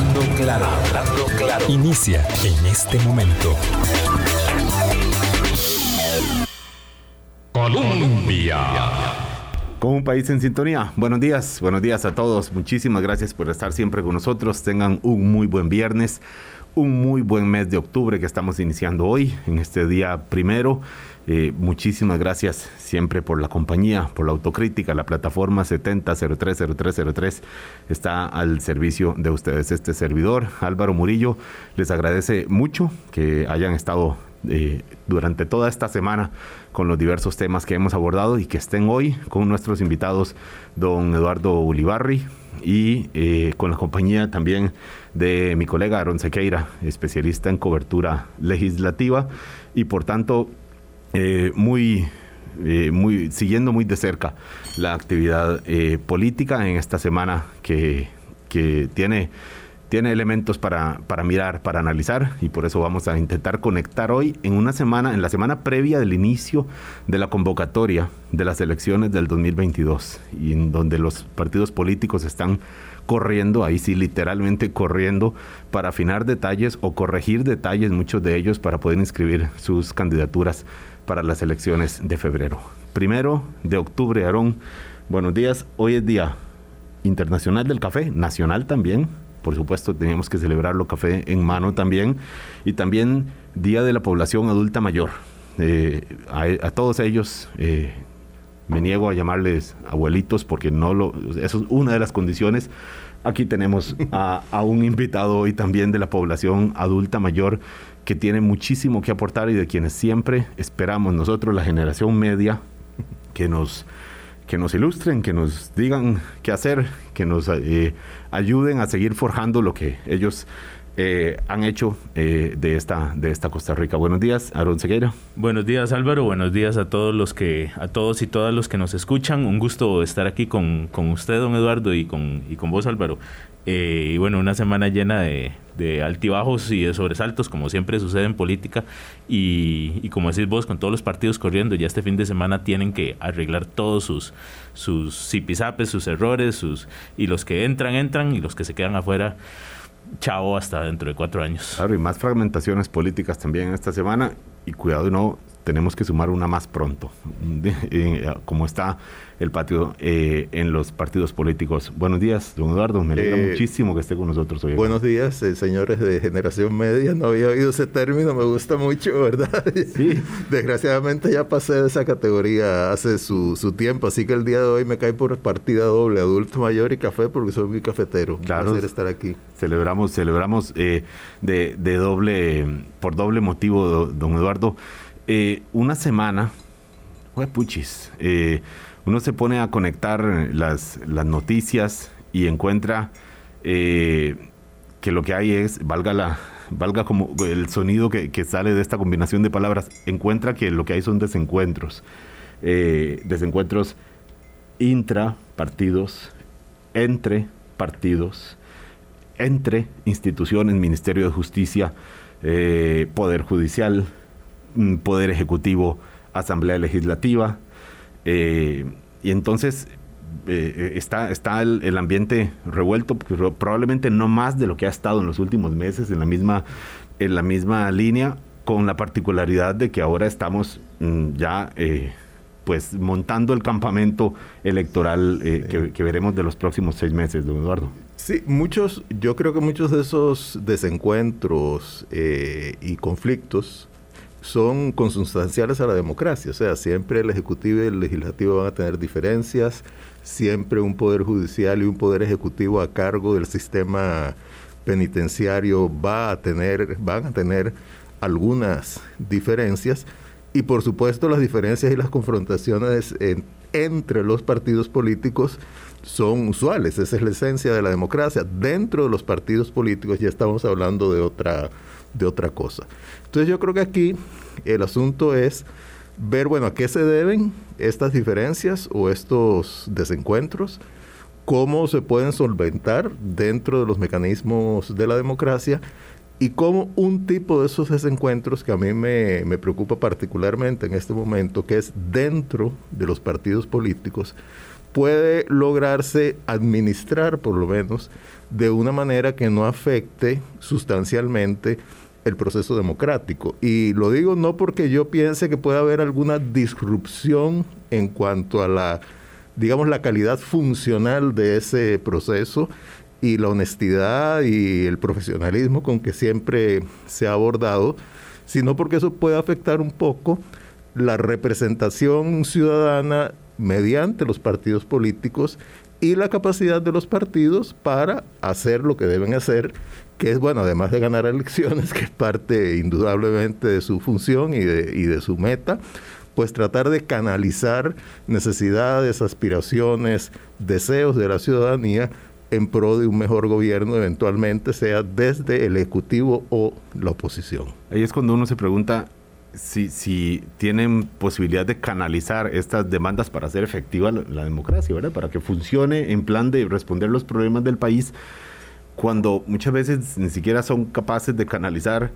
Hablando claro, claro. Inicia en este momento. Colombia. Con un país en sintonía. Buenos días, buenos días a todos. Muchísimas gracias por estar siempre con nosotros. Tengan un muy buen viernes, un muy buen mes de octubre que estamos iniciando hoy, en este día primero. Eh, muchísimas gracias siempre por la compañía, por la autocrítica. La plataforma 70030303 está al servicio de ustedes. Este servidor, Álvaro Murillo, les agradece mucho que hayan estado eh, durante toda esta semana con los diversos temas que hemos abordado y que estén hoy con nuestros invitados, don Eduardo Ulibarri, y eh, con la compañía también de mi colega Aaron Sequeira, especialista en cobertura legislativa. Y por tanto eh, muy, muy, siguiendo muy de cerca la actividad política en esta semana que, que tiene tiene elementos para, para, mirar, para analizar, y por eso vamos a intentar conectar hoy en una semana, en la semana previa del inicio de la convocatoria de las elecciones del 2022, y en donde los partidos políticos están corriendo, ahí sí literalmente corriendo, para afinar detalles o corregir detalles, muchos de ellos, para poder inscribir sus candidaturas para las elecciones de febrero. Primero de octubre, Aarón, buenos días, hoy es Día Internacional del Café, nacional también, por supuesto teníamos que celebrarlo café en mano también, y también Día de la Población Adulta Mayor. Eh, a, todos ellos eh, me niego a llamarles abuelitos porque no lo, eso es una de las condiciones. Aquí tenemos a, un invitado hoy también de la población adulta mayor que tiene muchísimo que aportar y de quienes siempre esperamos nosotros, la generación media, que nos que nos ilustren, que nos digan qué hacer, que nos eh, ayuden a seguir forjando lo que ellos eh, han hecho eh, de, esta, de esta Costa Rica. Buenos días, Aaron Segueira. Buenos días, Álvaro. Buenos días a todos los que, a todos y todas los que nos escuchan. Un gusto estar aquí con, con usted, don Eduardo, y con, y con vos, Álvaro. Eh, y bueno, una semana llena de, altibajos y de sobresaltos, como siempre sucede en política. Y, como decís vos, con todos los partidos corriendo, ya este fin de semana tienen que arreglar todos sus, sus zipizapes, sus errores, sus, y los que entran, entran, y los que se quedan afuera, chao hasta dentro de cuatro años. Claro, y más fragmentaciones políticas también esta semana. Y cuidado, no tenemos que sumar una más pronto, eh, como está el patio eh, en los partidos políticos. Buenos días, don Eduardo, me alegra eh, muchísimo que esté con nosotros hoy. Buenos días, señores de Generación Media, no había oído ese término, me gusta mucho, ¿verdad? Sí. Desgraciadamente ya pasé de esa categoría hace su, tiempo, así que el día de hoy me cae por partida doble, adulto mayor y café, porque soy muy cafetero. Claro. Un estar aquí. Celebramos, celebramos de, de doble, por doble motivo, don Eduardo. Eh, una semana, puchis, eh, uno se pone a conectar las, las noticias y encuentra eh, que lo que hay es, valga la valga como el sonido que, que, sale de esta combinación de palabras, encuentra que lo que hay son desencuentros, desencuentros intra partidos, entre partidos, entre instituciones, Ministerio de Justicia, Poder Judicial, Poder Ejecutivo, Asamblea Legislativa. Eh, y entonces eh, está, está el, ambiente revuelto, probablemente no más de lo que ha estado en los últimos meses, en la misma, en la misma línea, con la particularidad de que ahora estamos mm, ya eh, pues montando el campamento electoral que, que, veremos de los próximos seis meses, don Eduardo. Sí, muchos, yo creo que muchos de esos desencuentros y conflictos son consustanciales a la democracia. O sea, siempre el Ejecutivo y el Legislativo van a tener diferencias, siempre un Poder Judicial y un Poder Ejecutivo a cargo del sistema penitenciario va a tener, van a tener algunas diferencias y por supuesto las diferencias y las confrontaciones entre los partidos políticos son usuales, esa es la esencia de la democracia. Dentro de los partidos políticos ya estamos hablando de otra, de otra cosa. Entonces yo creo que aquí el asunto es ver, bueno, a qué se deben estas diferencias o estos desencuentros, cómo se pueden solventar dentro de los mecanismos de la democracia y cómo un tipo de esos desencuentros que a mí me, me preocupa particularmente en este momento, que es dentro de los partidos políticos, puede lograrse administrar por lo menos de una manera que no afecte sustancialmente el proceso democrático. Y lo digo no porque yo piense que pueda haber alguna disrupción en cuanto a la, digamos, la calidad funcional de ese proceso y la honestidad y el profesionalismo con que siempre se ha abordado, sino porque eso puede afectar un poco la representación ciudadana mediante los partidos políticos y la capacidad de los partidos para hacer lo que deben hacer, que es, bueno, además de ganar elecciones, que es parte indudablemente de su función y de, y de su meta, pues tratar de canalizar necesidades, aspiraciones, deseos de la ciudadanía en pro de un mejor gobierno, eventualmente sea desde el Ejecutivo o la oposición. Ahí es cuando uno se pregunta, si, si tienen posibilidad de canalizar estas demandas para hacer efectiva la, democracia. Para que funcione en plan de responder los problemas del país, cuando muchas veces ni siquiera son capaces de canalizar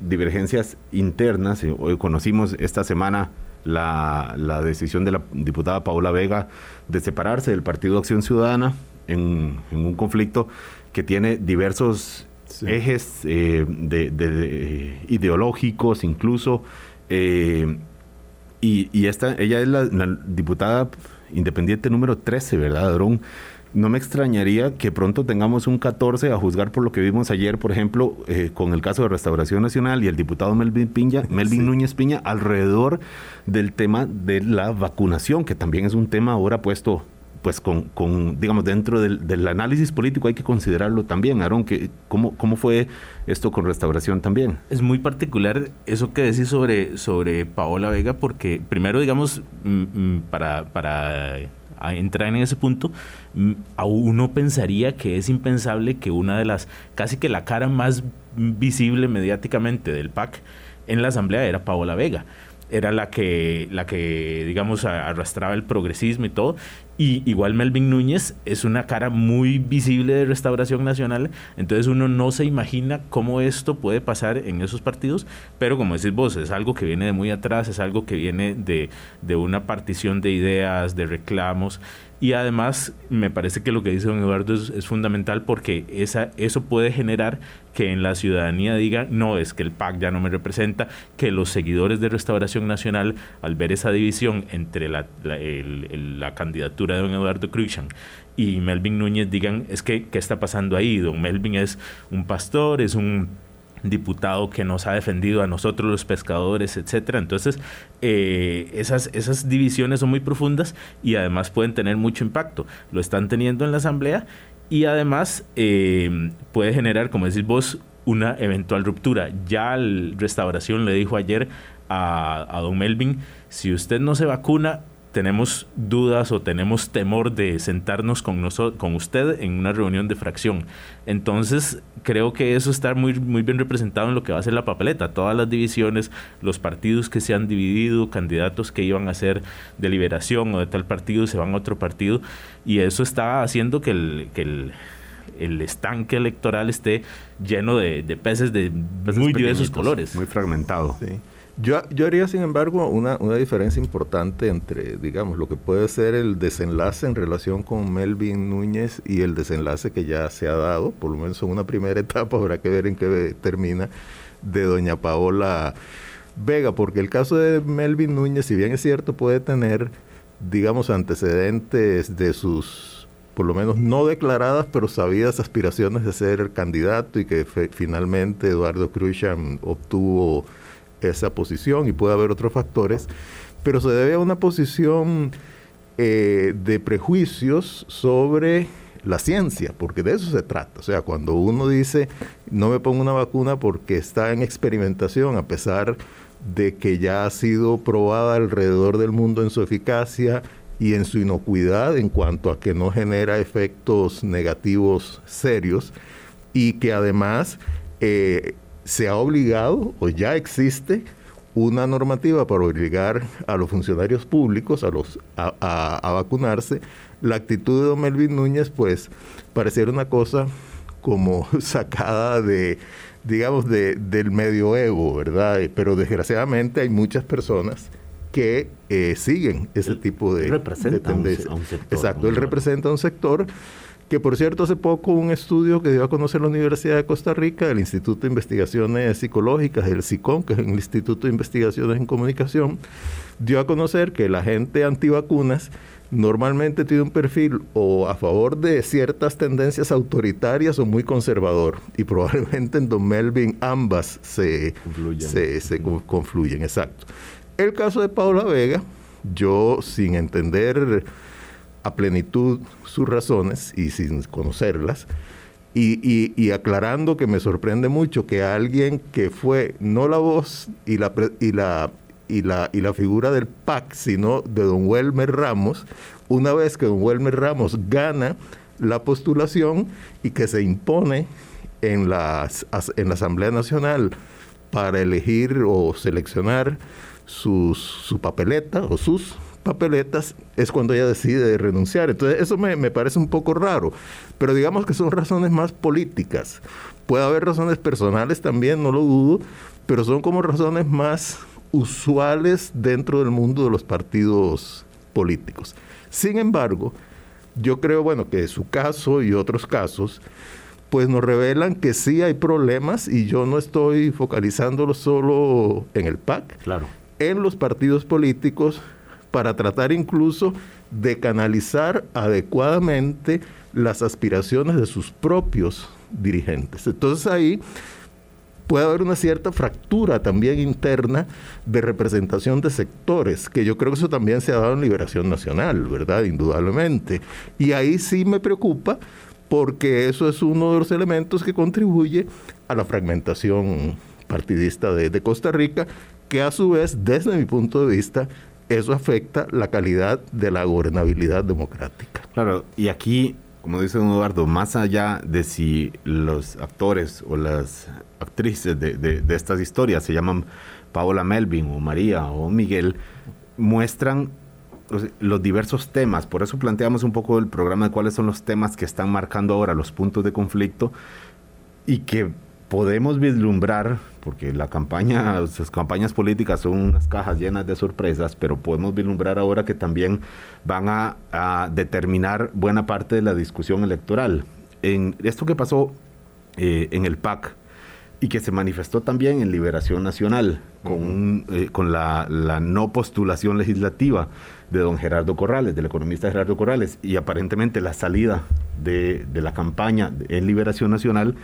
divergencias internas. Hoy conocimos esta semana la, la decisión de la diputada Paola Vega de separarse del Partido Acción Ciudadana en, en un conflicto que tiene diversos ejes eh, de, ideológicos incluso. Eh, y, esta, ella es la, diputada independiente número 13, ¿verdad, Drón? No me extrañaría que pronto tengamos un 14 a juzgar por lo que vimos ayer, por ejemplo, eh, con el caso de Restauración Nacional y el diputado Melvin, Piña, Melvin Núñez Piña alrededor del tema de la vacunación, que también es un tema ahora puesto pues con, con, digamos, dentro del, análisis político hay que considerarlo también, Aaron, que, ¿cómo, ¿cómo fue esto con restauración también? Es muy particular eso que decís sobre, sobre Paola Vega, porque primero, digamos, mm, mm, para, para entrar en ese punto, mm, a uno pensaría que es impensable que una de las, casi que la cara más visible mediáticamente del PAC en la Asamblea era Paola Vega era la que, la que, digamos, arrastraba el progresismo y todo. Y igual Melvin Núñez es una cara muy visible de Restauración Nacional, entonces uno no se imagina cómo esto puede pasar en esos partidos, pero como decís vos, es algo que viene de muy atrás, es algo que viene de, de una partición de ideas, de reclamos, y además me parece que lo que dice don Eduardo es, fundamental porque esa, eso puede generar que en la ciudadanía diga, no, es que el PAC ya no me representa, que los seguidores de Restauración Nacional, al ver esa división entre la, la, candidatura de don Eduardo Cruixan y Melvin Núñez, digan, es que, ¿qué está pasando ahí? Don Melvin es un pastor, es un diputado que nos ha defendido a nosotros los pescadores, etcétera. Entonces, eh, esas, esas divisiones son muy profundas y además pueden tener mucho impacto. Lo están teniendo en la Asamblea y además eh, puede generar, como decís vos, una eventual ruptura. Ya la restauración le dijo ayer a, a don Melvin, si usted no se vacuna, tenemos dudas o tenemos temor de sentarnos con, con usted en una reunión de fracción. Entonces, creo que eso está muy, muy bien representado en lo que va a ser la papeleta. Todas las divisiones, los partidos que se han dividido, candidatos que iban a ser de liberación o de tal partido se van a otro partido, y eso está haciendo que el, que el, el estanque electoral esté lleno de, peces de muy diversos colores. Muy fragmentado. Sí. Yo, yo haría, sin embargo, una, diferencia importante entre, digamos, lo que puede ser el desenlace en relación con Melvin Núñez y el desenlace que ya se ha dado, por lo menos en una primera etapa, habrá que ver en qué termina, de doña Paola Vega, porque el caso de Melvin Núñez, si bien es cierto, puede tener, digamos, antecedentes de sus, por lo menos no declaradas, pero sabidas aspiraciones de ser candidato y que finalmente Eduardo Cruzan obtuvo esa posición y puede haber otros factores, pero se debe a una posición eh, de prejuicios sobre la ciencia, porque de eso se trata. O sea, cuando uno dice, no me pongo una vacuna porque está en experimentación, a pesar de que ya ha sido probada alrededor del mundo en su eficacia y en su inocuidad en cuanto a que no genera efectos negativos serios y que además eh, se ha obligado o ya existe una normativa para obligar a los funcionarios públicos a, los, a, vacunarse, la actitud de don Melvin Núñez pues pareciera una cosa como sacada de, digamos, de, del medioevo, ¿verdad? Pero desgraciadamente hay muchas personas que eh, siguen ese tipo de, tendencia. Exacto, él representa un sector que por cierto hace poco un estudio que dio a conocer la Universidad de Costa Rica, el Instituto de Investigaciones Psicológicas, el SICON, que es el Instituto de Investigaciones en Comunicación, dio a conocer que la gente antivacunas normalmente tiene un perfil o a favor de ciertas tendencias autoritarias o muy conservador. Y probablemente en Don Melvin ambas se se, se confluyen, exacto. El caso de Paula Vega, yo sin entender a plenitud sus razones y sin conocerlas. Y, aclarando que me sorprende mucho que alguien que fue no la voz y la, y la, y la, y la figura del PAC, sino de don Welmer Ramos, una vez que don Welmer Ramos gana la postulación y que se impone en, las, en la Asamblea Nacional para elegir o seleccionar su papeleta o sus papeletas es cuando ella decide renunciar. Entonces eso me, parece un poco raro, pero digamos que son razones más políticas. Puede haber razones personales también, no lo dudo, pero son como razones más usuales dentro del mundo de los partidos políticos. Sin embargo, yo creo, bueno, que su caso y otros casos, pues nos revelan que sí hay problemas y yo no estoy focalizándolo solo en el PAC, claro. en los partidos políticos para tratar incluso de canalizar adecuadamente las aspiraciones de sus propios dirigentes. Entonces ahí puede haber una cierta fractura también interna de representación de sectores, que yo creo que eso también se ha dado en Liberación Nacional, ¿verdad? Indudablemente. Y ahí sí me preocupa porque eso es uno de los elementos que contribuye a la fragmentación partidista de, Costa Rica, que a su vez, desde mi punto de vista, eso afecta la calidad de la gobernabilidad democrática. Claro, y aquí, como dice don Eduardo, más allá de si los actores o las actrices de, estas historias se llaman Paola Melvin o María o Miguel, muestran los diversos temas, por eso planteamos un poco el programa de cuáles son los temas que están marcando ahora los puntos de conflicto y que podemos vislumbrar, porque la campaña, las campañas políticas son unas cajas llenas de sorpresas, pero podemos vislumbrar ahora que también van a, determinar buena parte de la discusión electoral. En esto que pasó eh, en el PAC y que se manifestó también en Liberación Nacional con, eh, con la, no postulación legislativa de don Gerardo Corrales, del economista Gerardo Corrales, y aparentemente la salida de, de la campaña en Liberación Nacional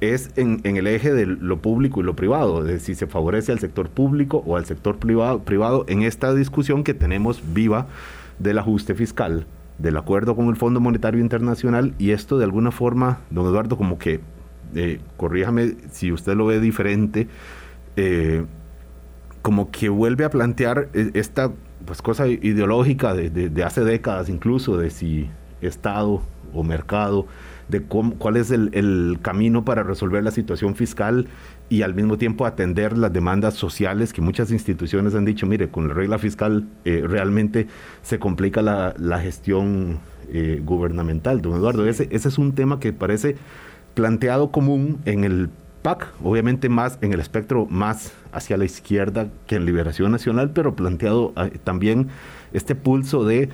es en, el eje de lo público y lo privado, de si se favorece al sector público o al sector privado, privado en esta discusión que tenemos viva del ajuste fiscal, del acuerdo con el Fondo Monetario Internacional y esto de alguna forma, don Eduardo, como que, eh, corríjame si usted lo ve diferente, eh, como que vuelve a plantear e, esta pues, cosa ideológica de, de hace décadas incluso, de si Estado o mercado, de cuál es el, camino para resolver la situación fiscal y al mismo tiempo atender las demandas sociales que muchas instituciones han dicho, mire, con la regla fiscal eh, realmente se complica la, gestión eh, gubernamental. Don Eduardo, ese, ese es un tema que parece planteado común en el PAC, obviamente más en el espectro más hacia la izquierda que en Liberación Nacional, pero planteado eh, también este pulso de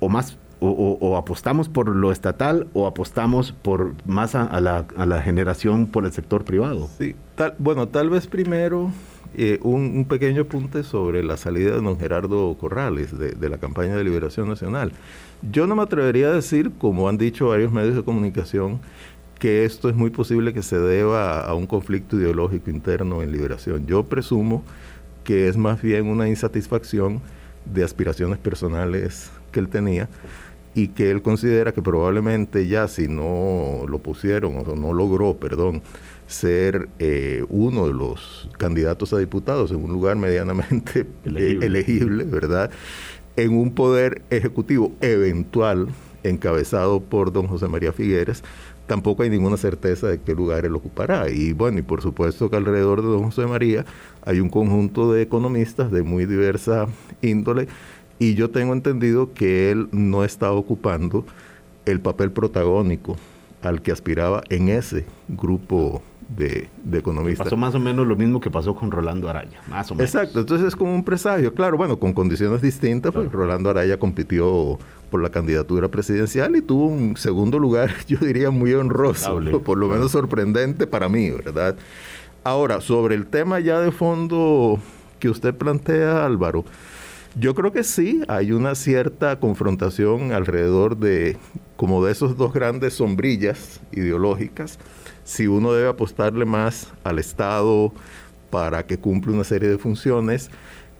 o más o, apostamos por lo estatal o apostamos por más a, la, generación por el sector privado. Sí, tal, bueno, tal vez primero eh, un, pequeño apunte sobre la salida de don Gerardo Corrales de, de, la campaña de liberación nacional. Yo no me atrevería a decir, como han dicho varios medios de comunicación, que esto es muy posible que se deba a un conflicto ideológico interno en liberación. Yo presumo que es más bien una insatisfacción de aspiraciones personales que él tenía y que él considera que probablemente ya si no lo pusieron o no logró, perdón, ser eh, uno de los candidatos a diputados en un lugar medianamente elegible. ¿verdad? En un poder ejecutivo eventual encabezado por don José María Figueres, tampoco hay ninguna certeza de qué lugar él ocupará. Y bueno, y por supuesto que alrededor de don José María hay un conjunto de economistas de muy diversa índole y yo tengo entendido que él no está ocupando el papel protagónico al que aspiraba en ese grupo de, de economista. Pasó más o menos lo mismo que pasó con Rolando Araya, más o menos. Exacto, entonces es como un presagio, claro, bueno, con condiciones distintas, pues Rolando Araya compitió por la candidatura presidencial y tuvo un segundo lugar, yo diría muy honroso, por lo menos sorprendente para mí, ¿verdad? Ahora, sobre el tema ya de fondo que usted plantea, Álvaro, yo creo que sí, hay una cierta confrontación alrededor de como de esos dos grandes sombrillas ideológicas, si uno debe apostarle más al Estado para que cumpla una serie de funciones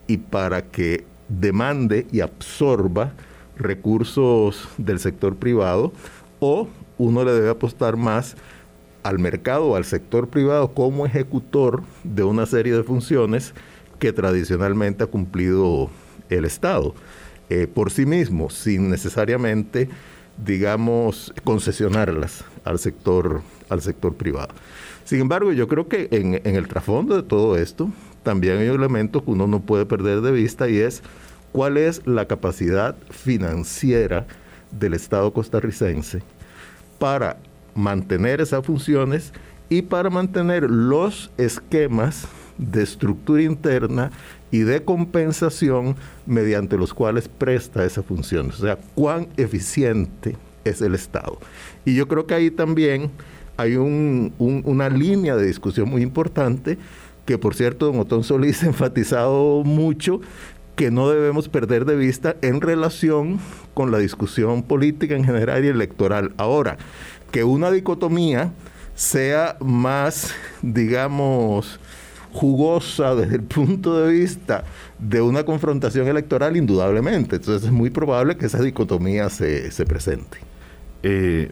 y para que demande y absorba recursos del sector privado, o uno le debe apostar más al mercado al sector privado como ejecutor de una serie de funciones que tradicionalmente ha cumplido el Estado eh, por sí mismo, sin necesariamente, digamos, concesionarlas al sector, al sector privado. Sin embargo, yo creo que en, en el trasfondo de todo esto también hay un elemento que uno no puede perder de vista y es cuál es la capacidad financiera del Estado costarricense para mantener esas funciones y para mantener los esquemas de estructura interna y de compensación mediante los cuales presta esa función. O sea, cuán eficiente es el Estado. Y yo creo que ahí también hay una línea de discusión muy importante que, por cierto, don Otón Solís ha enfatizado mucho, que no debemos perder de vista en relación con la discusión política en general y electoral. Ahora, que una dicotomía sea más, digamos, jugosa desde el punto de vista de una confrontación electoral, indudablemente. Entonces es muy probable que esa dicotomía se, presente. Eh,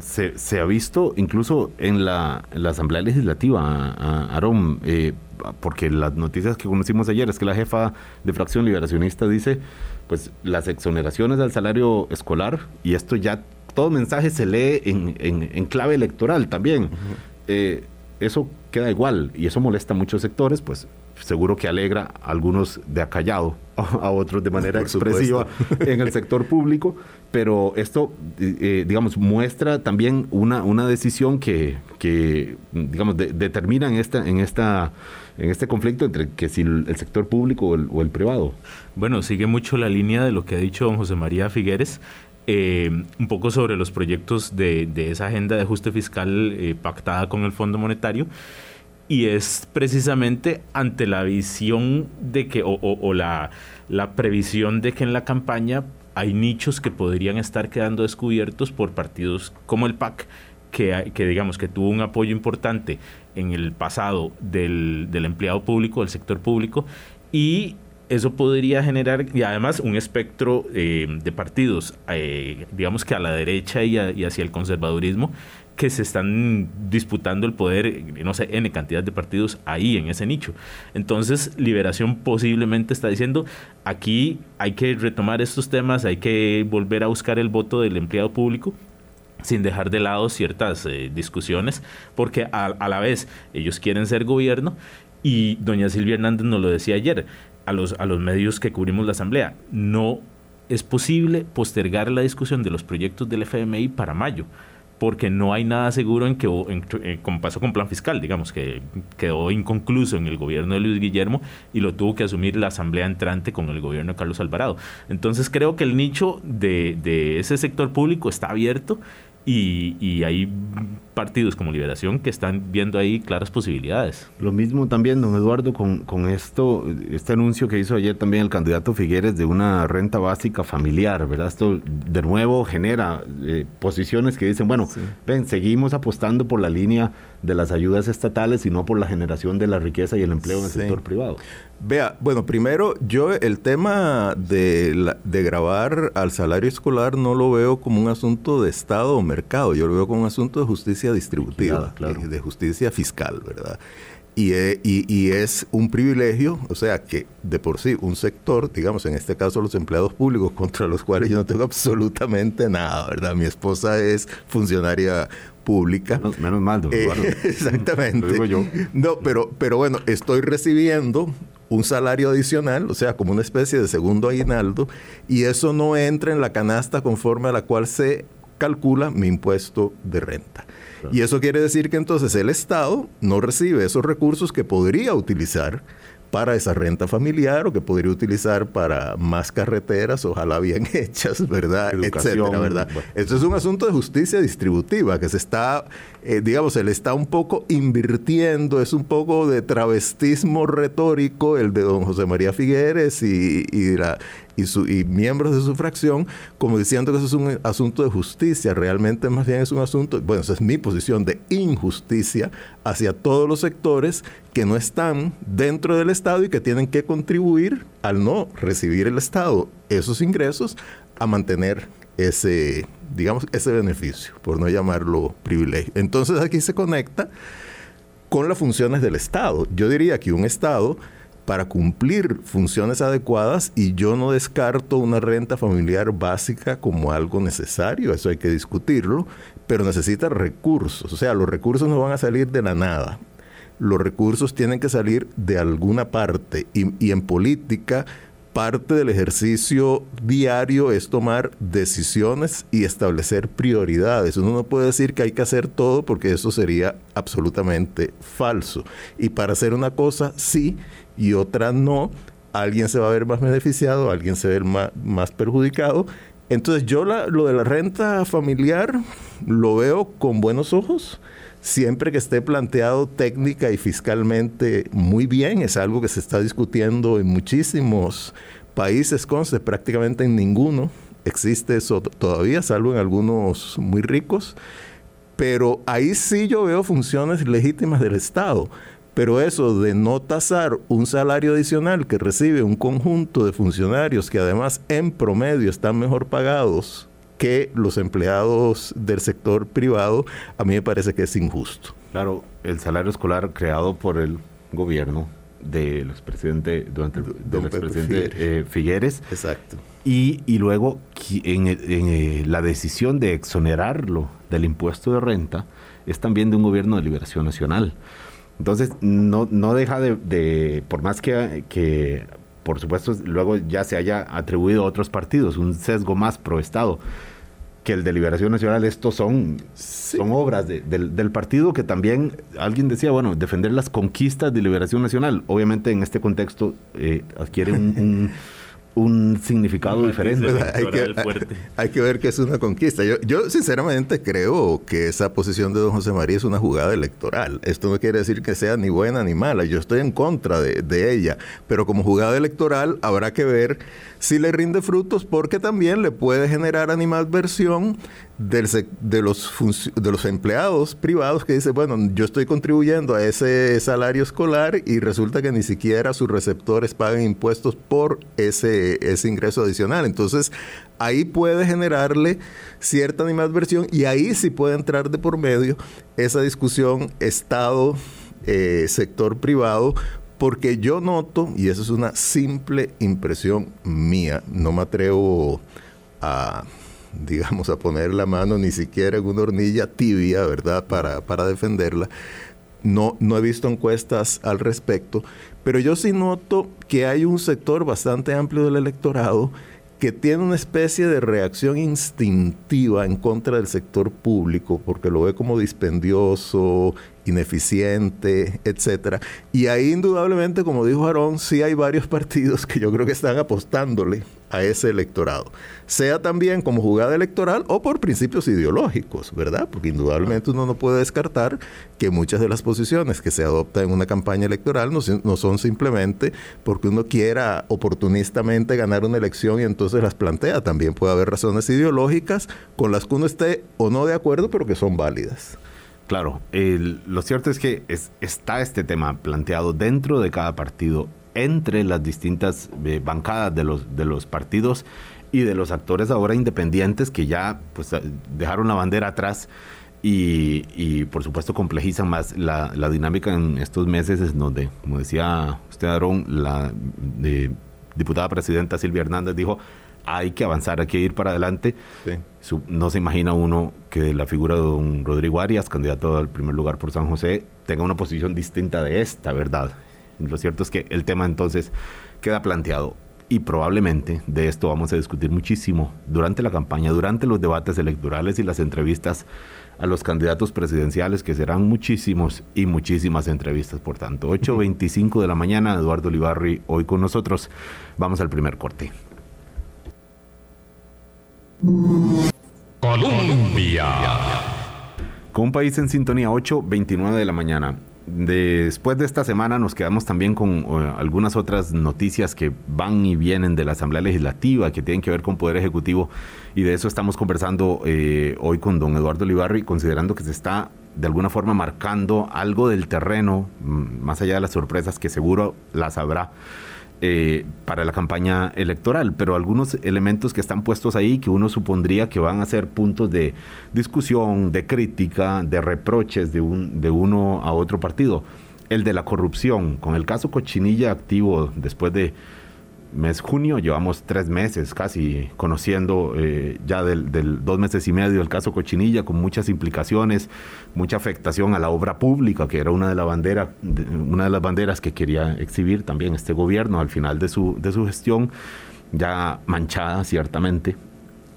se, ha visto incluso en la, Asamblea Legislativa, Aarón, eh, porque las noticias que conocimos ayer es que la jefa de fracción liberacionista dice, pues las exoneraciones al salario escolar, y esto ya, todo mensaje se lee en, clave electoral también eso queda igual y eso molesta a muchos sectores, pues seguro que alegra a algunos de acallado, a otros de manera expresiva en el sector público, pero esto, eh, digamos, muestra también una, una decisión que, que digamos, determina en, esta, en, esta, en este conflicto entre que si el, sector público o el, o el privado. Bueno, sigue mucho la línea de lo que ha dicho don José María Figueres, eh, un poco sobre los proyectos de, esa agenda de ajuste fiscal eh, pactada con el Fondo Monetario. Y es precisamente ante la visión de que, o, la, previsión de que en la campaña hay nichos que podrían estar quedando descubiertos por partidos como el PAC, que, que, digamos que tuvo un apoyo importante en el pasado del, del empleado público, del sector público, y eso podría generar, y además, un espectro eh, de partidos, eh, digamos que a la derecha y, hacia el conservadurismo, que se están disputando el poder, no sé, N cantidad de partidos ahí en ese nicho. Entonces, Liberación posiblemente está diciendo, aquí hay que retomar estos temas, hay que volver a buscar el voto del empleado público sin dejar de lado ciertas eh, discusiones, porque a, a la vez ellos quieren ser gobierno y doña Silvia Hernández nos lo decía ayer, a los, a los medios que cubrimos la Asamblea. No es posible postergar la discusión de los proyectos del FMI para mayo, porque no hay nada seguro en que, eh, como pasó con plan fiscal, digamos, que quedó inconcluso en el gobierno de Luis Guillermo y lo tuvo que asumir la Asamblea entrante con el gobierno de Carlos Alvarado. Entonces creo que el nicho de, de ese sector público está abierto y, y, hay partidos como Liberación que están viendo ahí claras posibilidades. Lo mismo también, don Eduardo, con, con esto, este anuncio que hizo ayer también el candidato Figueres de una renta básica familiar, ¿verdad? Esto de nuevo genera eh, posiciones que dicen, bueno, ven, seguimos apostando por la línea de las ayudas estatales y no por la generación de la riqueza y el empleo en el sector privado. Vea, bueno, primero yo el tema de, de grabar al salario escolar no lo veo como un asunto de Estado o mercado, yo lo veo como un asunto de justicia distributiva, eh, de justicia fiscal, ¿verdad? Eh, y, y, es un privilegio, o sea que de por sí un sector, digamos en este caso los empleados públicos, contra los cuales yo no tengo absolutamente nada, ¿verdad? Mi esposa es funcionaria pública. Menos, mal, eh, Exactamente. digo yo. No, pero, pero bueno, estoy recibiendo un salario adicional, o sea, como una especie de segundo aguinaldo, y eso no entra en la canasta conforme a la cual se calcula mi impuesto de renta. Y eso quiere decir que entonces el Estado no recibe esos recursos que podría utilizar para esa renta familiar o que podría utilizar para más carreteras, ojalá bien hechas, ¿verdad? Etcétera, ¿verdad? Esto es un asunto de justicia distributiva que se está, eh, digamos, se le está un poco invirtiendo, es un poco de travestismo retórico el de don José María Figueres y, y la, y, su, y miembros de su fracción como diciendo que eso es un asunto de justicia. Realmente más bien es un asunto, bueno, esa es mi posición, de injusticia hacia todos los sectores que no están dentro del Estado y que tienen que contribuir al no recibir el Estado esos ingresos a mantener ese, digamos, ese beneficio, por no llamarlo privilegio. Entonces aquí se conecta con las funciones del Estado. Yo diría que un Estado para cumplir funciones adecuadas y yo no descarto una renta familiar básica como algo necesario, eso hay que discutirlo, pero necesita recursos, o sea, los recursos no van a salir de la nada, los recursos tienen que salir de alguna parte y, y en política parte del ejercicio diario es tomar decisiones y establecer prioridades. Uno no puede decir que hay que hacer todo porque eso sería absolutamente falso. Y para hacer una cosa sí y otra no, alguien se va a ver más beneficiado, alguien se va a ver más, perjudicado. Entonces yo lo de la renta familiar lo veo con buenos ojos, siempre que esté planteado técnica y fiscalmente muy bien, es algo que se está discutiendo en muchísimos países, conste, prácticamente en ninguno existe eso todavía, salvo en algunos muy ricos, pero ahí sí yo veo funciones legítimas del Estado. Pero eso de no tasar un salario adicional que recibe un conjunto de funcionarios que además en promedio están mejor pagados que los empleados del sector privado, a mí me parece que es injusto. Claro, el salario escolar creado por el gobierno del expresidente, durante del expresidente eh, Figueres. Exacto. Y, y luego en, en, eh, la decisión de exonerarlo del impuesto de renta es también de un gobierno de liberación nacional. Entonces, no, no deja de, por más que, que, por supuesto, luego ya se haya atribuido a otros partidos, un sesgo más pro Estado que el de Liberación Nacional, estos son, son obras del, partido que también alguien decía, bueno, defender las conquistas de Liberación Nacional. Obviamente en este contexto eh, adquiere un un significado diferente. Hay que, hay, que, ver que es una conquista. Yo, yo sinceramente creo que esa posición de don José María es una jugada electoral. Esto no quiere decir que sea ni buena ni mala. Yo estoy en contra de, de ella. Pero como jugada electoral habrá que ver si le rinde frutos porque también le puede generar animadversión del, de, los de los empleados privados que dicen, bueno, yo estoy contribuyendo a ese salario escolar y resulta que ni siquiera sus receptores pagan impuestos por ese, ese ingreso adicional. Entonces, ahí puede generarle cierta animadversión y ahí sí puede entrar de por medio esa discusión Estado, eh, sector privado, porque yo noto, y eso es una simple impresión mía, no me atrevo a digamos, a poner la mano ni siquiera en una hornilla tibia, ¿verdad?, para, para defenderla. No, no he visto encuestas al respecto, pero yo sí noto que hay un sector bastante amplio del electorado que tiene una especie de reacción instintiva en contra del sector público, porque lo ve como dispendioso, ineficiente, etcétera. Y ahí indudablemente, como dijo Aarón, sí hay varios partidos que yo creo que están apostándole a ese electorado, sea también como jugada electoral o por principios ideológicos, ¿verdad? Porque indudablemente uno no puede descartar que muchas de las posiciones que se adoptan en una campaña electoral no, son simplemente porque uno quiera oportunistamente ganar una elección y entonces las plantea, también puede haber razones ideológicas con las que uno esté o no de acuerdo, pero que son válidas. Claro, lo cierto es que está este tema planteado dentro de cada partido, entre las distintas eh, bancadas de los, de los partidos y de los actores ahora independientes que ya pues, dejaron la bandera atrás y, por supuesto complejizan más la, dinámica en estos meses, es donde, como decía usted, Aarón, la diputada presidenta Silvia Hernández dijo, hay que avanzar, hay que ir para adelante. no se imagina uno que la figura de don Rodrigo Arias, candidato al primer lugar por San José, tenga una posición distinta de esta, ¿verdad? Lo cierto es que el tema entonces queda planteado. y probablemente de esto vamos a discutir muchísimo durante la campaña, durante los debates electorales y las entrevistas a los candidatos presidenciales, que serán muchísimos y muchísimas entrevistas, por tanto. 8.25 de la mañana, Eduardo Olivarri hoy con nosotros. Vamos al primer corte. Colombia. Con un país en sintonía, 8.29 de la mañana. Después de esta semana nos quedamos también con eh, algunas otras noticias que van y vienen de la Asamblea Legislativa, que tienen que ver con Poder Ejecutivo, y de eso estamos conversando eh, hoy con don Eduardo Olivarri, considerando que se está de alguna forma marcando algo del terreno, mm, más allá de las sorpresas que seguro las habrá eh, para la campaña electoral, pero algunos elementos que están puestos ahí que uno supondría que van a ser puntos de discusión, de crítica, de reproches de, un, de uno a otro partido. El de la corrupción, con el caso Cochinilla activo después de mes junio, llevamos tres meses casi conociendo eh, ya del, dos meses y medio el caso Cochinilla, con muchas implicaciones, mucha afectación a la obra pública, que era una de, la bandera, una de las banderas que quería exhibir también este gobierno al final de su, de su gestión, ya manchada ciertamente.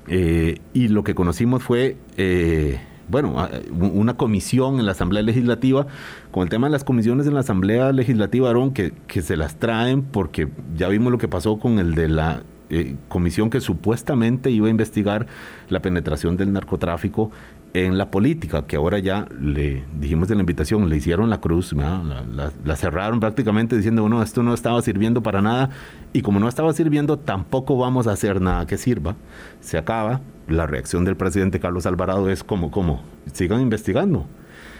Eh, y lo que conocimos fue eh, bueno, una comisión en la Asamblea Legislativa, con el tema de las comisiones en la Asamblea Legislativa, Aarón, que, que se las traen porque ya vimos lo que pasó con el de la eh, comisión que supuestamente iba a investigar la penetración del narcotráfico en la política, que ahora ya le dijimos de la invitación, le hicieron la cruz, la, cerraron prácticamente diciendo, bueno, esto no estaba sirviendo para nada y como no estaba sirviendo, tampoco vamos a hacer nada que sirva. Se acaba. La reacción del presidente Carlos Alvarado es como, como, sigan investigando,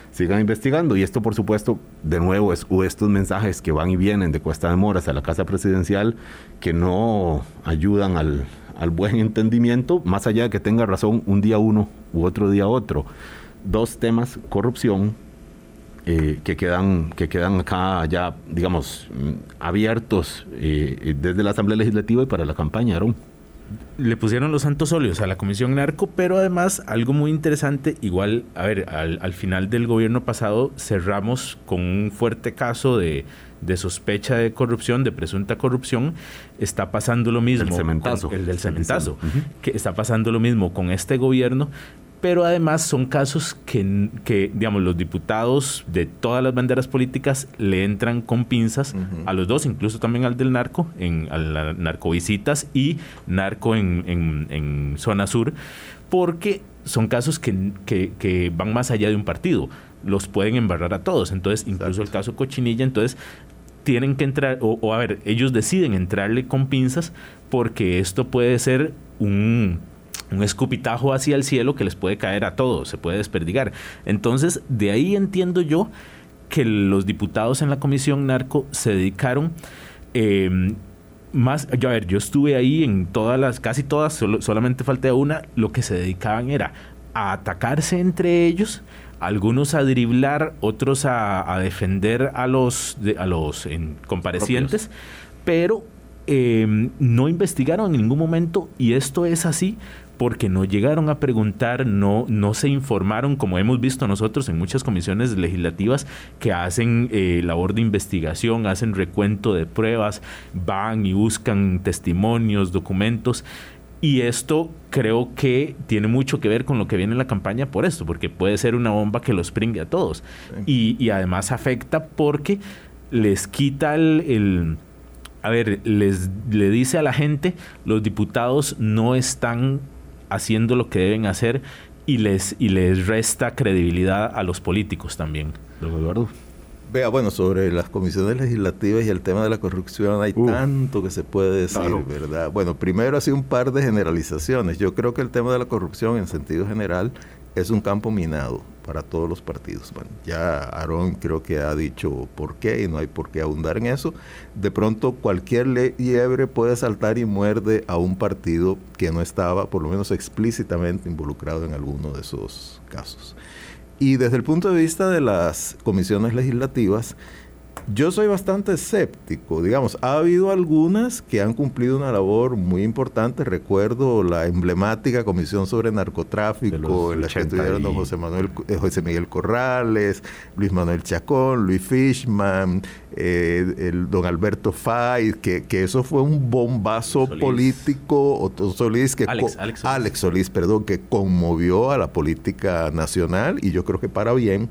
sigan investigando. Y esto, por supuesto, de nuevo, es estos mensajes que van y vienen de Cuesta de Moras a la Casa Presidencial que no ayudan al, al buen entendimiento, más allá de que tenga razón un día uno u otro día otro. Dos temas, corrupción, eh, que, quedan, que quedan acá ya, digamos, mm, abiertos eh, desde la Asamblea Legislativa y para la campaña, Aaron le pusieron los santos óleos a la Comisión Narco, pero además algo muy interesante, igual, a ver, al, final del gobierno pasado cerramos con un fuerte caso de, sospecha de corrupción, de presunta corrupción, está pasando lo mismo. El cementazo. el del cementazo. Que está pasando lo mismo con este gobierno, pero además son casos que, que, digamos, los diputados de todas las banderas políticas le entran con pinzas a los dos, incluso también al del narco, en a la narcovisitas y narco en, en, zona sur, porque son casos que, que, van más allá de un partido, los pueden embarrar a todos, entonces incluso el caso Cochinilla, entonces tienen que entrar, o, o a ver, ellos deciden entrarle con pinzas porque esto puede ser un un escupitajo hacia el cielo que les puede caer a todos, se puede desperdigar. Entonces, de ahí entiendo yo que los diputados en la comisión narco se dedicaron em, más, yo, a ver, yo estuve ahí en todas las, casi todas, solamente falta una, lo que se dedicaban era a atacarse entre ellos, algunos a driblar, otros a, defender a los, a los comparecientes, pero em, no investigaron en ningún momento y esto es así porque no llegaron a preguntar, no, no se informaron, como hemos visto nosotros en muchas comisiones legislativas que hacen eh, labor de investigación, hacen recuento de pruebas, van y buscan testimonios, documentos. Y esto creo que tiene mucho que ver con lo que viene en la campaña por esto, porque puede ser una bomba que los pringue a todos. Y, además afecta porque les quita el, a ver, les le dice a la gente, los diputados no están haciendo lo que deben hacer y les, y les resta credibilidad a los políticos también. Don Eduardo. Vea, bueno, sobre las comisiones legislativas y el tema de la corrupción hay tanto que se puede decir, ¿verdad? Bueno, primero así un par de generalizaciones. Yo creo que el tema de la corrupción en sentido general es un campo minado para todos los partidos. Bueno, ya Aarón creo que ha dicho por qué y no hay por qué ahondar en eso. De pronto cualquier liebre puede saltar y muerde a un partido que no estaba, por lo menos explícitamente, involucrado en alguno de esos casos. Y desde el punto de vista de las comisiones legislativas, Yo soy bastante escéptico, digamos, ha habido algunas que han cumplido una labor muy importante, recuerdo la emblemática Comisión sobre Narcotráfico, en la que estuvieron don José, Manuel, eh, José Miguel Corrales, Luis Manuel Chacón, Luis Fishman, eh, el don Alberto Fay, que, eso fue un bombazo político, Solís, que Alex, Alex Solís, perdón, que conmovió a la política nacional y yo creo que para bien,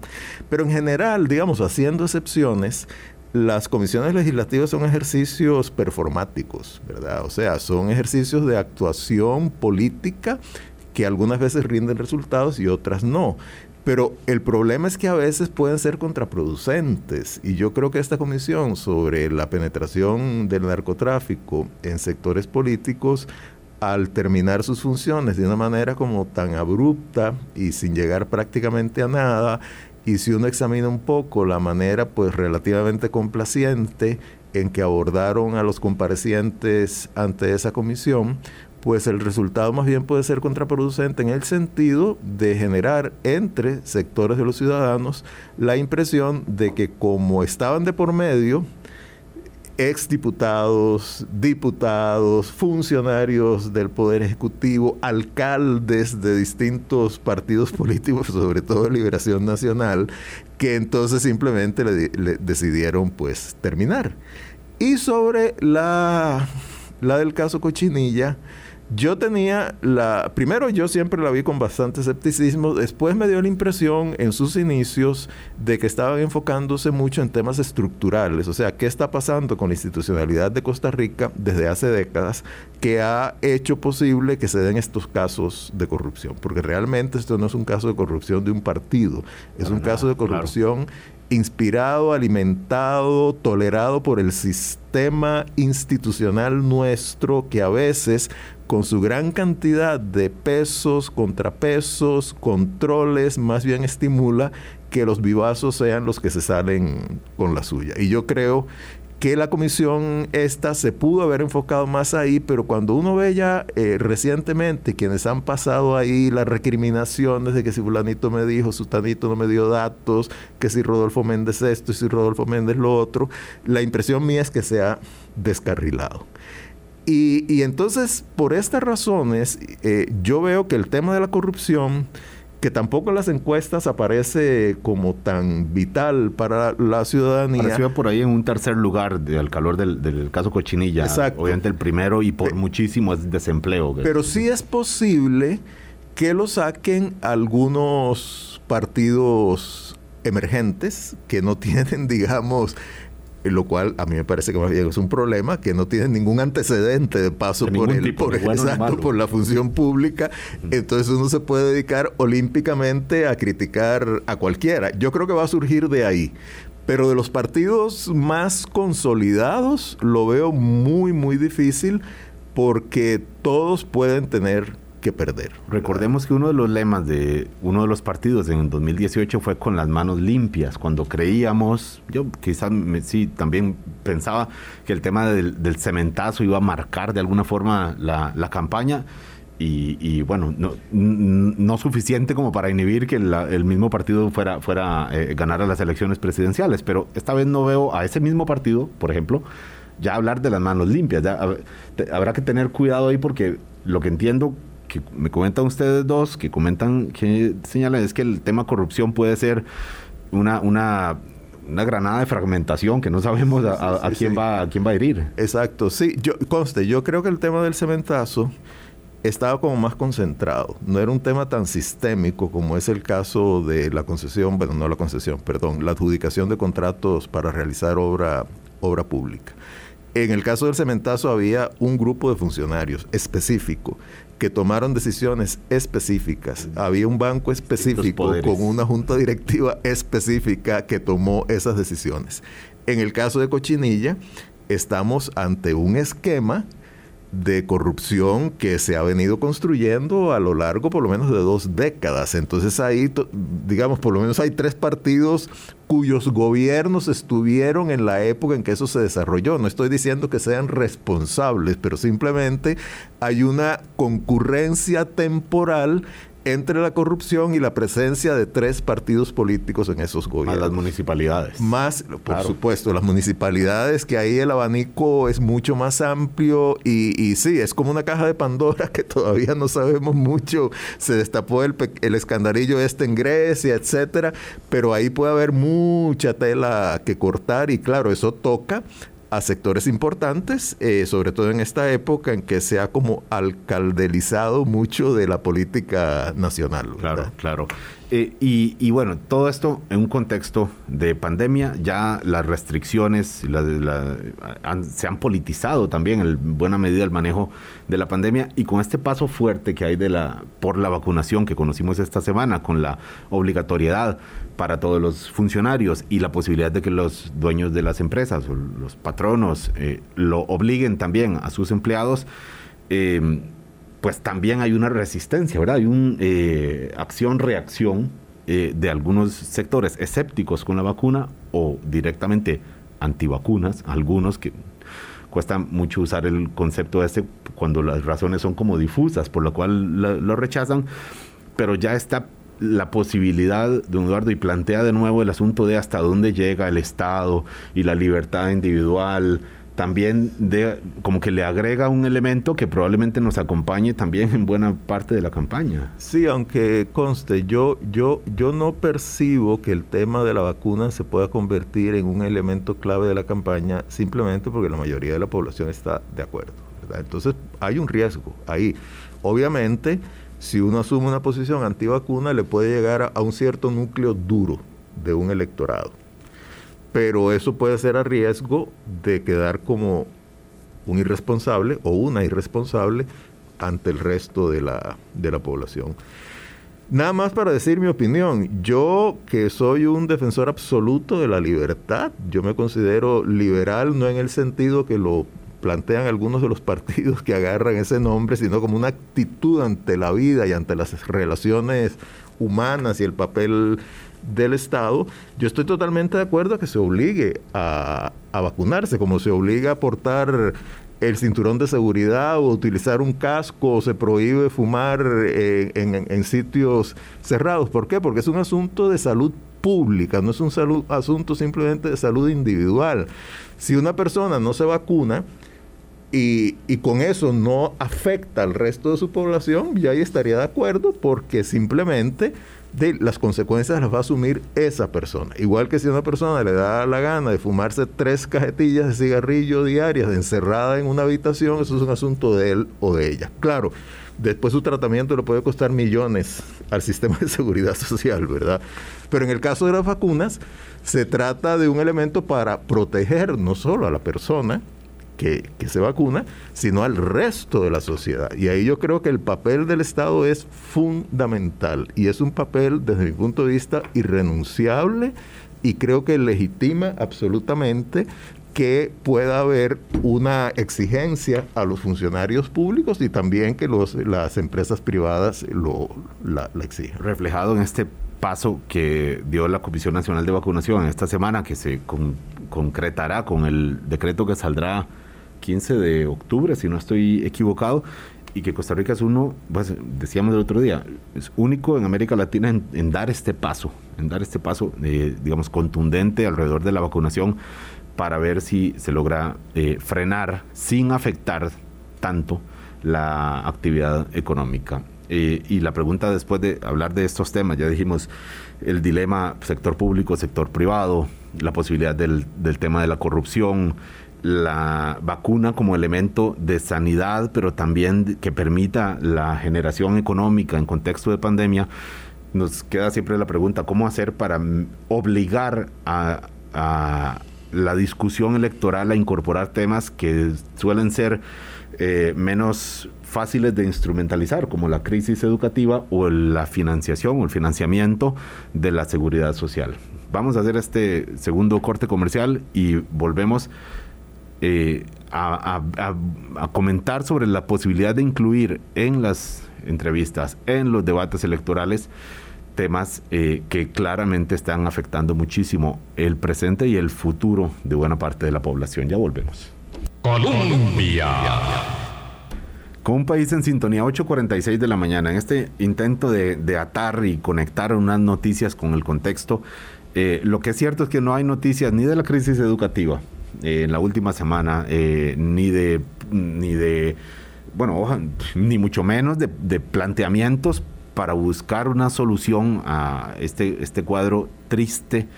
pero en general, digamos, haciendo excepciones, las comisiones legislativas son ejercicios performáticos, ¿verdad? O sea, son ejercicios de actuación política que algunas veces rinden resultados y otras no. Pero el problema es que a veces pueden ser contraproducentes y yo creo que esta comisión sobre la penetración del narcotráfico en sectores políticos al terminar sus funciones de una manera como tan abrupta y sin llegar prácticamente a nada, y si uno examina un poco la manera pues relativamente complaciente en que abordaron a los comparecientes ante esa comisión, pues el resultado más bien puede ser contraproducente en el sentido de generar entre sectores de los ciudadanos la impresión de que como estaban de por medio, exdiputados, diputados, funcionarios del Poder Ejecutivo, alcaldes de distintos partidos políticos, sobre todo Liberación Nacional, que entonces simplemente le, decidieron pues terminar. Y sobre la, la del caso Cochinilla, yo tenía la, primero yo siempre la vi con bastante escepticismo, después me dio la impresión en sus inicios de que estaban enfocándose mucho en temas estructurales, o sea, qué está pasando con la institucionalidad de Costa Rica desde hace décadas que ha hecho posible que se den estos casos de corrupción, porque realmente esto no es un caso de corrupción de un partido, es un caso de corrupción inspirado, alimentado, tolerado por el sistema institucional nuestro que a veces con su gran cantidad de pesos, contrapesos, controles, más bien estimula que los vivazos sean los que se salen con la suya. Y yo creo que la comisión esta se pudo haber enfocado más ahí, pero cuando uno ve ya eh, recientemente quienes han pasado ahí las recriminaciones de que si fulanito me dijo, sutanito no me dio datos, que si Rodolfo Méndez esto y si Rodolfo Méndez lo otro, la impresión mía es que se ha descarrilado. Y, entonces, por estas razones, eh, yo veo que el tema de la corrupción, que tampoco en las encuestas aparece como tan vital para la ciudadanía. Apareció por ahí en un tercer lugar al calor del, caso Cochinilla. Exacto. Obviamente el primero y por muchísimo es desempleo. Pero sí es posible que lo saquen algunos partidos emergentes que no tienen, digamos, lo cual a mí me parece que más bien es un problema que no tiene ningún antecedente de paso por el por, por la función pública. Entonces uno se puede dedicar olímpicamente a criticar a cualquiera. Yo creo que va a surgir de ahí. Pero de los partidos más consolidados lo veo muy muy difícil porque todos pueden tener que perder. Recordemos que uno de los lemas de uno de los partidos en 2018 fue con las manos limpias, cuando creíamos, yo quizás sí también pensaba que el tema del, cementazo iba a marcar de alguna forma la, campaña. Y, bueno, no, no, suficiente como para inhibir que el mismo partido fuera, fuera eh, ganar las elecciones presidenciales, pero esta vez no veo a ese mismo partido, por ejemplo, ya hablar de las manos limpias. Habrá que tener cuidado ahí porque lo que entiendo que me comentan ustedes dos, que comentan, que señalan, es que el tema corrupción puede ser una, una, una granada de fragmentación que no sabemos a, quién va a quién va a herir. Exacto, sí, yo conste, yo creo que el tema del cementazo estaba como más concentrado, no era un tema tan sistémico como es el caso de la concesión, bueno, no la concesión, perdón, la adjudicación de contratos para realizar obra obra pública. En el caso del cementazo había un grupo de funcionarios específico que tomaron decisiones específicas. Había un banco específico con una junta directiva específica que tomó esas decisiones. En el caso de Cochinilla, estamos ante un esquema de corrupción que se ha venido construyendo a lo largo por lo menos de dos décadas. Entonces ahí, digamos, por lo menos hay tres partidos cuyos gobiernos estuvieron en la época en que eso se desarrolló. No estoy diciendo que sean responsables, pero simplemente hay una concurrencia temporal entre la corrupción y la presencia de tres partidos políticos en esos gobiernos. A las municipalidades. Más, por supuesto, las municipalidades, que ahí el abanico es mucho más amplio y, y, sí, es como una caja de Pandora que todavía no sabemos mucho. Se destapó el, el escandalillo este en Grecia, etcétera, pero ahí puede haber mucha tela que cortar y claro, eso toca a sectores importantes, eh, sobre todo en esta época en que se ha como alcaldelizado mucho de la política nacional. Claro, claro. Eh, y, bueno, todo esto en un contexto de pandemia, ya las restricciones se han politizado también en buena medida el manejo de la pandemia y con este paso fuerte que hay de la, por la vacunación que conocimos esta semana, con la obligatoriedad para todos los funcionarios y la posibilidad de que los dueños de las empresas o los patronos eh, lo obliguen también a sus empleados. Eh, pues también hay una resistencia, ¿verdad? Hay una eh, acción-reacción eh, de algunos sectores escépticos con la vacuna o directamente antivacunas, algunos que cuesta mucho usar el concepto ese cuando las razones son como difusas, por lo cual lo, rechazan, pero ya está la posibilidad, don Eduardo, y plantea de nuevo el asunto de hasta dónde llega el Estado y la libertad individual, también de, como que le agrega un elemento que probablemente nos acompañe también en buena parte de la campaña. Sí, aunque conste, yo, yo, yo no percibo que el tema de la vacuna se pueda convertir en un elemento clave de la campaña simplemente porque la mayoría de la población está de acuerdo. Entonces hay un riesgo ahí. Obviamente, si uno asume una posición antivacuna, le puede llegar a un cierto núcleo duro de un electorado pero eso puede ser a riesgo de quedar como un irresponsable o una irresponsable ante el resto de la, de la población. Nada más para decir mi opinión, yo que soy un defensor absoluto de la libertad, yo me considero liberal no en el sentido que lo plantean algunos de los partidos que agarran ese nombre, sino como una actitud ante la vida y ante las relaciones humanas y el papel del Estado, yo estoy totalmente de acuerdo a que se obligue a, vacunarse, como se obliga a portar el cinturón de seguridad o utilizar un casco o se prohíbe fumar eh, en, sitios cerrados. ¿Por qué? Porque es un asunto de salud pública, no es un salud, asunto simplemente de salud individual. Si una persona no se vacuna y, y con eso no afecta al resto de su población, ya ahí estaría de acuerdo porque simplemente de las consecuencias las va a asumir esa persona. Igual que si a una persona le da la gana de fumarse tres cajetillas de cigarrillo diarias encerrada en una habitación, eso es un asunto de él o de ella. Claro, después su tratamiento le puede costar millones al sistema de seguridad social, ¿verdad? Pero en el caso de las vacunas, se trata de un elemento para proteger no solo a la persona, que, se vacuna, sino al resto de la sociedad. Y ahí yo creo que el papel del Estado es fundamental y es un papel, desde mi punto de vista, irrenunciable y creo que legitima absolutamente que pueda haber una exigencia a los funcionarios públicos y también que los, las empresas privadas lo, la, exigen. Reflejado en este paso que dio la Comisión Nacional de Vacunación esta semana, que se concretará con el decreto que saldrá 15 de octubre, si no estoy equivocado, y que Costa Rica es uno, pues decíamos el otro día, es único en América Latina en, dar este paso, en dar este paso, eh, digamos, contundente alrededor de la vacunación para ver si se logra eh, frenar sin afectar tanto la actividad económica. Eh, y la pregunta después de hablar de estos temas, ya dijimos el dilema sector público, sector privado, la posibilidad del, del tema de la corrupción, la vacuna como elemento de sanidad, pero también que permita la generación económica en contexto de pandemia, nos queda siempre la pregunta, ¿cómo hacer para obligar a, la discusión electoral a incorporar temas que suelen ser eh, menos fáciles de instrumentalizar, como la crisis educativa o la financiación o el financiamiento de la seguridad social? Vamos a hacer este segundo corte comercial y volvemos eh, a, comentar sobre la posibilidad de incluir en las entrevistas, en los debates electorales, temas eh, que claramente están afectando muchísimo el presente y el futuro de buena parte de la población. Ya volvemos. Colombia. Con un país en sintonía, 8.46 de la mañana, en este intento de, atar y conectar unas noticias con el contexto, eh, lo que es cierto es que no hay noticias ni de la crisis educativa eh, en la última semana, eh, ni de, ni de, bueno, ni mucho menos de, de planteamientos para buscar una solución a este, este cuadro triste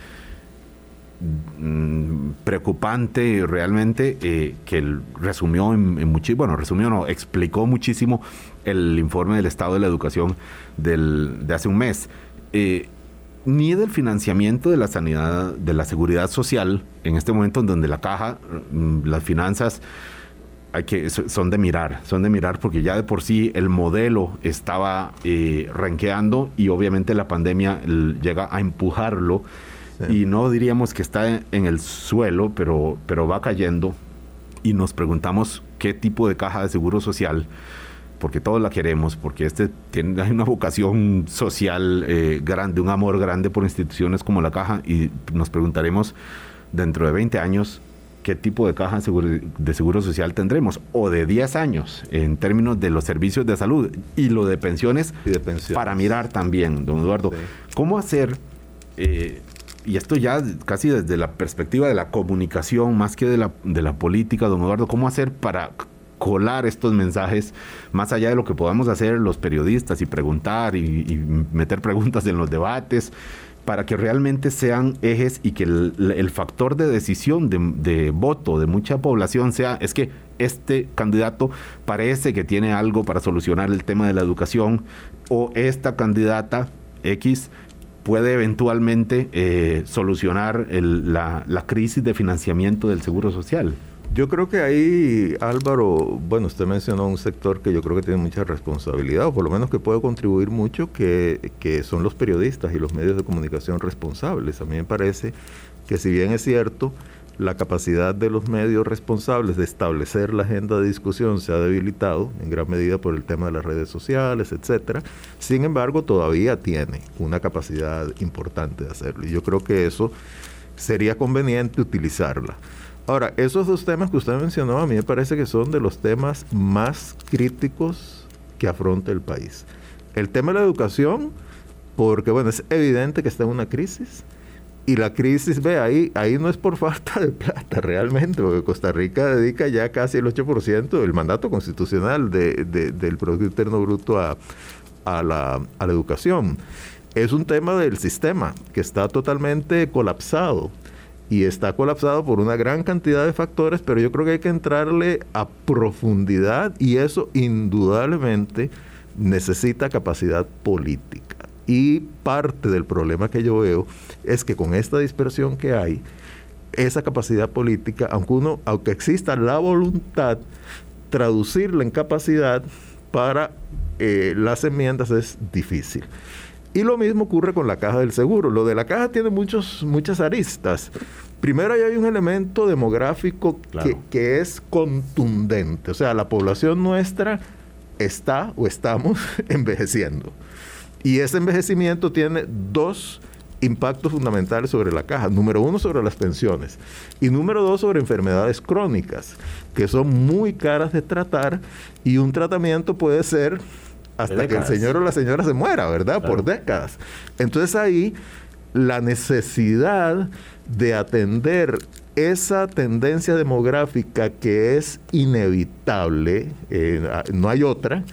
Mm, preocupante realmente eh, que resumió en, bueno, resumió no, explicó muchísimo el informe del estado de la educación del, de hace un mes. Eh, ni del financiamiento de la sanidad, de la seguridad social, en este momento en donde la caja, mm, las finanzas, hay que, son de mirar, son de mirar porque ya de por sí el modelo estaba eh, ranqueando y obviamente la pandemia llega a empujarlo y no diríamos que está en el suelo, pero, pero va cayendo y nos preguntamos qué tipo de caja de seguro social, porque todos la queremos, porque este tiene una vocación social eh, grande, un amor grande por instituciones como la caja y nos preguntaremos dentro de 20 años qué tipo de caja de seguro, social tendremos, o de 10 años en términos de los servicios de salud y lo de pensiones, para mirar también, don Eduardo, cómo hacer eh, y esto ya casi desde la perspectiva de la comunicación más que de la, de la política, don Eduardo, ¿cómo hacer para colar estos mensajes más allá de lo que podamos hacer los periodistas y preguntar y, meter preguntas en los debates? para que realmente sean ejes y que el, factor de decisión de, voto de mucha población sea, es que este candidato parece que tiene algo para solucionar el tema de la educación o esta candidata X puede eventualmente eh, solucionar la, crisis de financiamiento del Seguro Social. Yo creo que ahí, Álvaro, bueno, usted mencionó un sector que yo creo que tiene mucha responsabilidad, o por lo menos que puede contribuir mucho, que, que son los periodistas y los medios de comunicación responsables. A mí me parece que si bien es cierto, la capacidad de los medios responsables de establecer la agenda de discusión se ha debilitado en gran medida por el tema de las redes sociales, etcétera. Sin embargo, todavía tiene una capacidad importante de hacerlo. Y yo creo que eso sería conveniente utilizarla. Ahora, esos dos temas que usted mencionó a mí me parece que son de los temas más críticos que afronta el país. El tema de la educación, porque bueno, es evidente que está en una crisis y la crisis, ve, ahí, ahí no es por falta de plata realmente, porque Costa Rica dedica ya casi el 8% del mandato constitucional de, del Producto Interno Bruto a, a, la, a la educación. Es un tema del sistema que está totalmente colapsado y está colapsado por una gran cantidad de factores, pero yo creo que hay que entrarle a profundidad y eso indudablemente necesita capacidad política. Y parte del problema que yo veo es que con esta dispersión que hay, esa capacidad política, aunque uno, aunque exista la voluntad, traducirla en capacidad para eh, las enmiendas es difícil. Y lo mismo ocurre con la caja del seguro. Lo de la caja tiene muchos, muchas aristas. Primero hay un elemento demográfico que, que, es contundente. O sea, la población nuestra está o estamos envejeciendo. Y ese envejecimiento tiene dos impactos fundamentales sobre la caja. Número uno, sobre las pensiones. Y número dos, sobre enfermedades crónicas, que son muy caras de tratar y un tratamiento puede ser hasta que el señor o la señora se muera, ¿verdad? Por décadas. Entonces ahí la necesidad de atender esa tendencia demográfica que es inevitable, eh, no hay otra,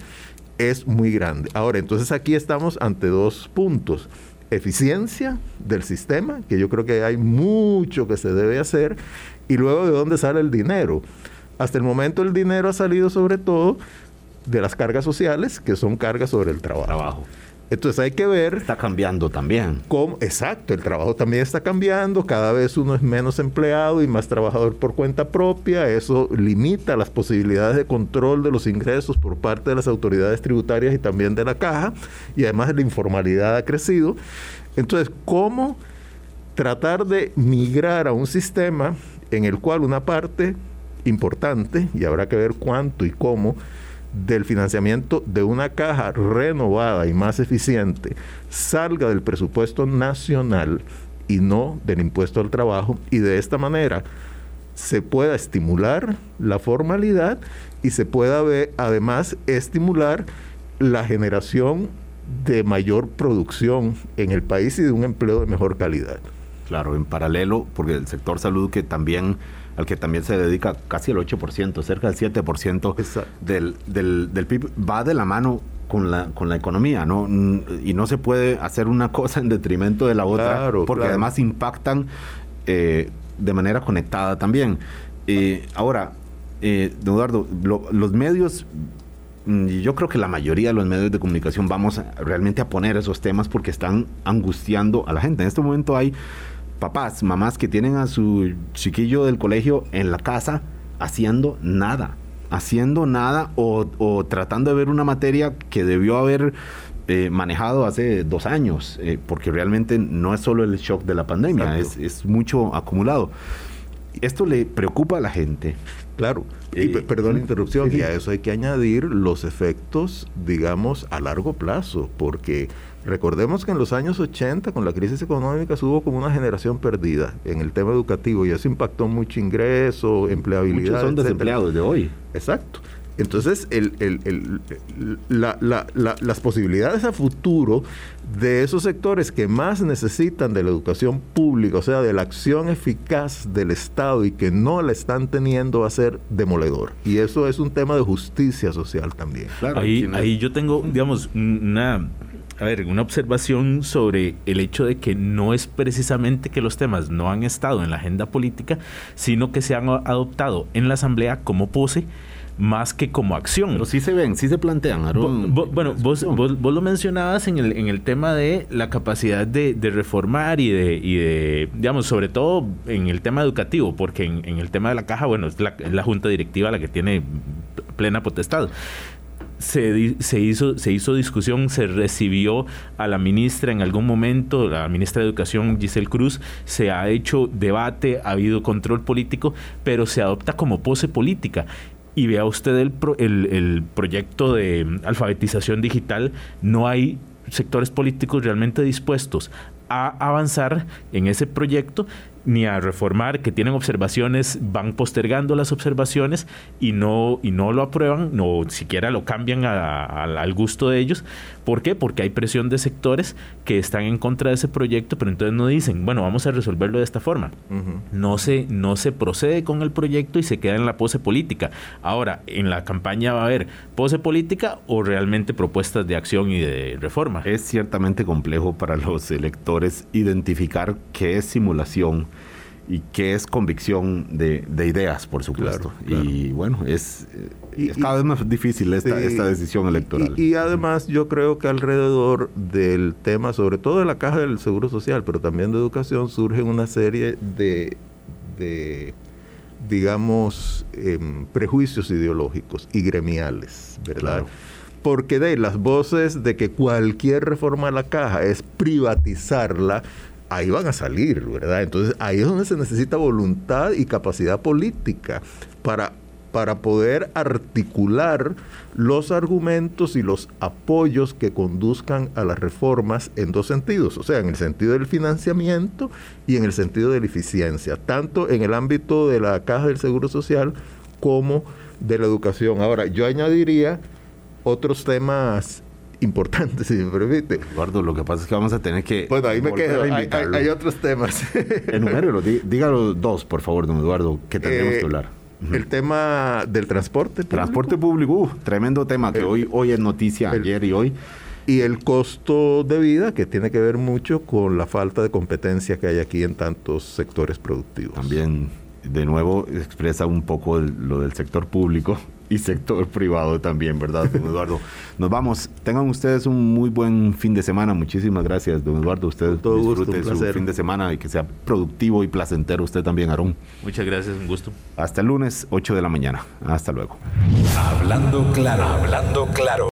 es muy grande. Ahora, entonces aquí estamos ante dos puntos. Eficiencia del sistema, que yo creo que hay mucho que se debe hacer, y luego de dónde sale el dinero. Hasta el momento el dinero ha salido sobre todo de las cargas sociales, que son cargas sobre el trabajo. trabajo. Entonces hay que ver... Está cambiando también. Cómo, exacto, el trabajo también está cambiando, cada vez uno es menos empleado y más trabajador por cuenta propia, eso limita las posibilidades de control de los ingresos por parte de las autoridades tributarias y también de la caja, y además la informalidad ha crecido. Entonces, ¿cómo tratar de migrar a un sistema en el cual una parte importante, y habrá que ver cuánto y cómo, del financiamiento de una caja renovada y más eficiente salga del presupuesto nacional y no del impuesto al trabajo y de esta manera se pueda estimular la formalidad y se pueda ver, además estimular la generación de mayor producción en el país y de un empleo de mejor calidad. Claro, en paralelo, porque el sector salud que también al que también se dedica casi el 8%, cerca del 7% del, del, del PIB, va de la mano con la, con la economía, ¿no? Y no se puede hacer una cosa en detrimento de la otra, porque además impactan eh, de manera conectada también. Eh, ahora, eh, Eduardo, los medios, mm, yo creo que la mayoría de los medios de comunicación vamos realmente a poner esos temas porque están angustiando a la gente. En este momento hay papás, mamás que tienen a su chiquillo del colegio en la casa haciendo nada, haciendo nada o, tratando de ver una materia que debió haber eh, manejado hace dos años, eh, porque realmente no es solo el shock de la pandemia, es, mucho acumulado. Esto le preocupa a la gente. Claro, y eh, perdón la interrupción, y a eso hay que añadir los efectos, digamos, a largo plazo, porque Recordemos que en los años 80, con la crisis económica, hubo como una generación perdida en el tema educativo y eso impactó mucho ingreso, empleabilidad. Muchos son desempleados de hoy. Exacto. Entonces, el, el, las posibilidades a futuro de esos sectores que más necesitan de la educación pública, o sea, de la acción eficaz del Estado y que no la están teniendo, va a ser demoledor. Y eso es un tema de justicia social también. ahí, ahí yo tengo, digamos, una a ver, una observación sobre el hecho de que no es precisamente que los temas no han estado en la agenda política, sino que se han adoptado en la Asamblea como pose más que como acción. Pero sí se ven, sí se plantean. bueno, vos, vos, lo mencionabas en el, en el tema de la capacidad de, reformar y de, y de, digamos, sobre todo en el tema educativo, porque en, el tema de la caja, bueno, es la, es la junta directiva la que tiene plena potestad se, se, hizo, se hizo discusión, se recibió a la ministra en algún momento, la ministra de Educación Giselle Cruz, se ha hecho debate, ha habido control político, pero se adopta como pose política. Y vea usted el, el, el proyecto de alfabetización digital, no hay sectores políticos realmente dispuestos a avanzar en ese proyecto ni a reformar, que tienen observaciones, van postergando las observaciones y no, y no lo aprueban, no siquiera lo cambian al gusto de ellos. ¿Por qué? Porque hay presión de sectores que están en contra de ese proyecto, pero entonces no dicen, bueno, vamos a resolverlo de esta forma. no, se, no se procede con el proyecto y se queda en la pose política. Ahora, en la campaña va a haber pose política o realmente propuestas de acción y de reforma. Es ciertamente complejo para los electores identificar qué es simulación y qué es convicción de, ideas, por supuesto. Y bueno, es, cada vez más difícil esta, esta decisión electoral. Y, además yo creo que alrededor del tema, sobre todo de la caja del Seguro Social, pero también de educación, surgen una serie de, de digamos, em, prejuicios ideológicos y gremiales, ¿verdad? Porque de las voces de que cualquier reforma de la caja es privatizarla, ahí van a salir, ¿verdad? Entonces ahí es donde se necesita voluntad y capacidad política para, para poder articular los argumentos y los apoyos que conduzcan a las reformas en dos sentidos, o sea, en el sentido del financiamiento y en el sentido de la eficiencia, tanto en el ámbito de la caja del Seguro Social como de la educación. Ahora, yo añadiría otros temas importante, si me permite. Eduardo, lo que pasa es que vamos a tener que. Bueno, ahí me quedo. Hay, otros temas. Enumérelo, dígalo dos, por favor, don Eduardo, que tenemos que eh, hablar. El tema del transporte público. Transporte público, uh, tremendo tema que hoy, hoy es noticia, ayer y hoy. Y el costo de vida, que tiene que ver mucho con la falta de competencia que hay aquí en tantos sectores productivos. También, de nuevo, expresa un poco lo del sector público y sector privado también, ¿verdad, don Eduardo? Nos vamos. Tengan ustedes un muy buen fin de semana. Muchísimas gracias, don Eduardo. Usted Todo disfrute su fin de semana y que sea productivo y placentero. Usted también, Aarón. Muchas gracias, un gusto. Hasta el lunes, 8 de la mañana. Hasta luego. Hablando claro, hablando claro.